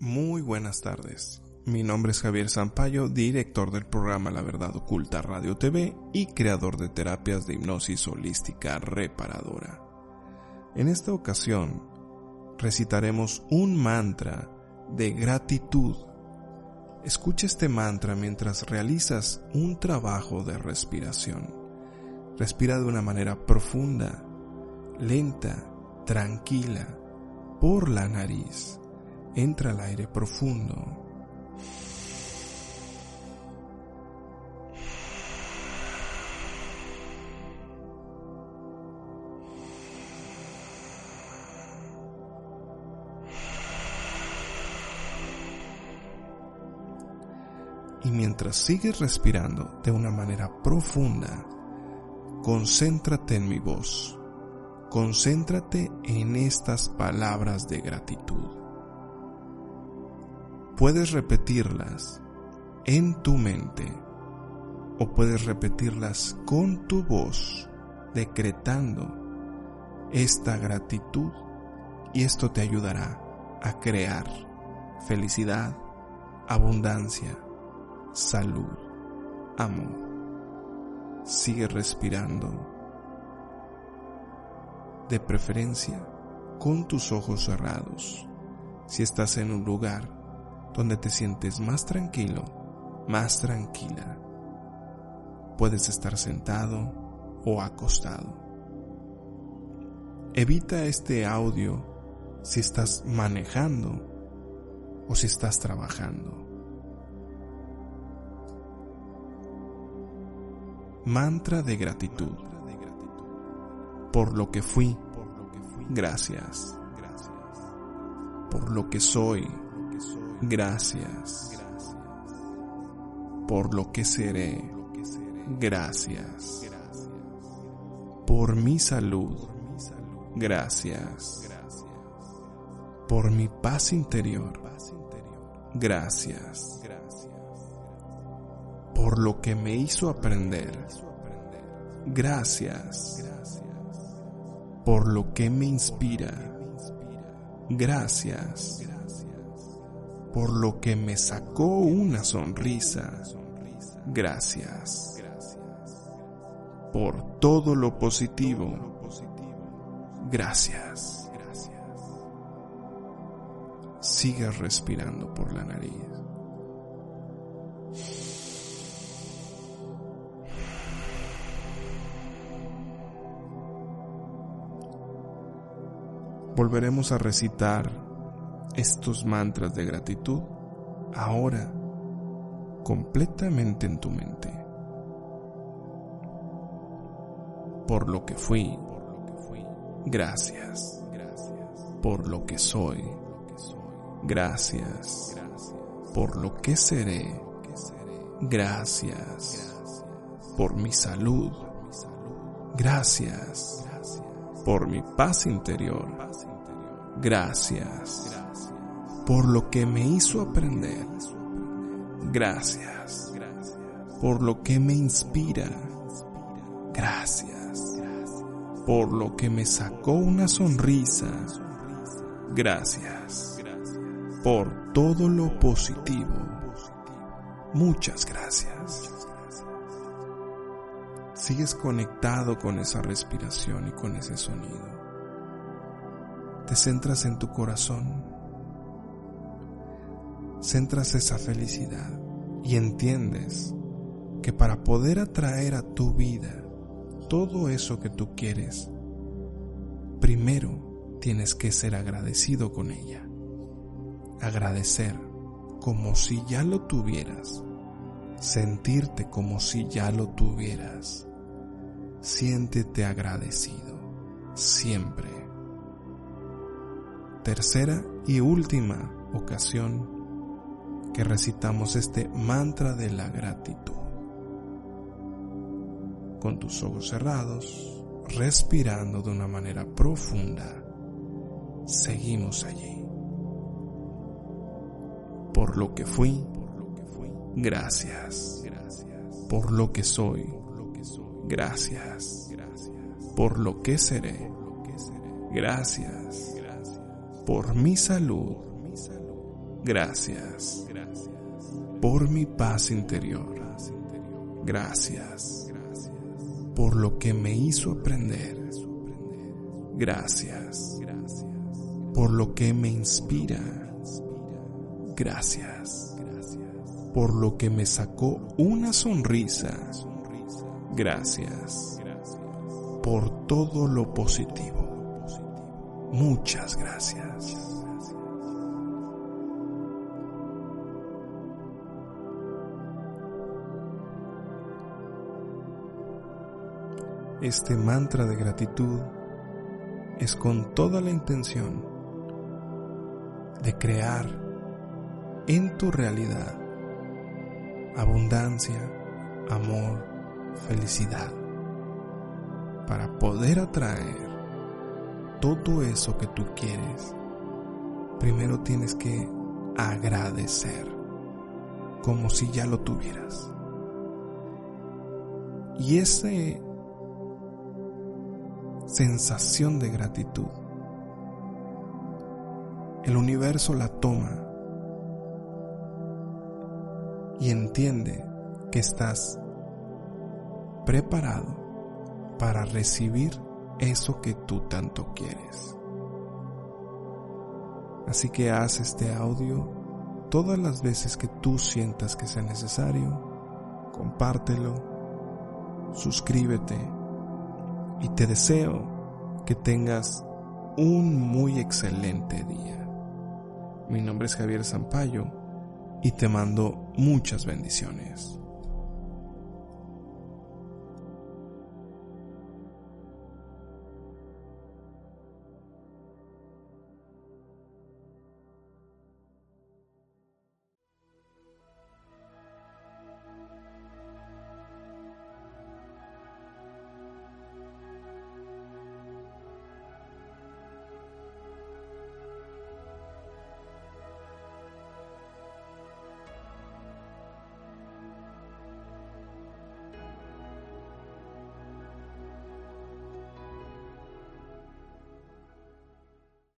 Muy buenas tardes. Mi nombre es Javier Zampayo, director del programa La Verdad Oculta Radio TV y creador de terapias de hipnosis holística reparadora. En esta ocasión, recitaremos un mantra de gratitud. Escucha este mantra mientras realizas un trabajo de respiración. Respira de una manera profunda, lenta, tranquila, por la nariz. Entra al aire profundo. Y mientras sigues respirando de una manera profunda, concéntrate en mi voz. Concéntrate en estas palabras de gratitud. Puedes repetirlas en tu mente o puedes repetirlas con tu voz, decretando esta gratitud y esto te ayudará a crear felicidad, abundancia, salud, amor. Sigue respirando, de preferencia con tus ojos cerrados. Si estás en un lugar donde te sientes más tranquilo, más tranquila. Puedes estar sentado o acostado. Evita este audio si estás manejando o si estás trabajando. Mantra de gratitud. Por lo que fui, gracias. Por lo que soy, Gracias. Por lo que seré. Gracias. Por mi salud. Gracias. Por mi paz interior. Gracias. Por lo que me hizo aprender. Gracias. Por lo que me inspira. Gracias por lo que me sacó una sonrisa. Gracias. Por todo lo positivo. Gracias. Sigue respirando por la nariz. Volveremos a recitar estos mantras de gratitud ahora completamente en tu mente. Por lo que fui, gracias. Por lo que soy, gracias. Por lo que seré, gracias. Por mi salud, gracias. Por mi paz interior, gracias por lo que me hizo aprender. Gracias. Por lo que me inspira. Gracias. Por lo que me sacó una sonrisa. Gracias. Por todo lo positivo. Muchas gracias. Sigues conectado con esa respiración y con ese sonido. Te centras en tu corazón centras esa felicidad y entiendes que para poder atraer a tu vida todo eso que tú quieres, primero tienes que ser agradecido con ella. Agradecer como si ya lo tuvieras. Sentirte como si ya lo tuvieras. Siéntete agradecido. Siempre. Tercera y última ocasión que recitamos este mantra de la gratitud. Con tus ojos cerrados, respirando de una manera profunda, seguimos allí. Por lo que fui, gracias. Por lo que soy, gracias. Por lo que seré, gracias. Por mi salud, Gracias. Por mi paz interior. Gracias. Por lo que me hizo aprender. Gracias. Por lo que me inspira. Gracias. Por lo que me sacó una sonrisa. Gracias. Por todo lo positivo. Muchas gracias. Este mantra de gratitud es con toda la intención de crear en tu realidad abundancia, amor, felicidad, para poder atraer todo eso que tú quieres, primero tienes que agradecer como si ya lo tuvieras. Y esa sensación de gratitud, el universo la toma y entiende que estás preparado para recibir eso que tú tanto quieres. Así que haz este audio todas las veces que tú sientas que sea necesario, compártelo, suscríbete y te deseo que tengas un muy excelente día. Mi nombre es Javier Zampayo y te mando muchas bendiciones.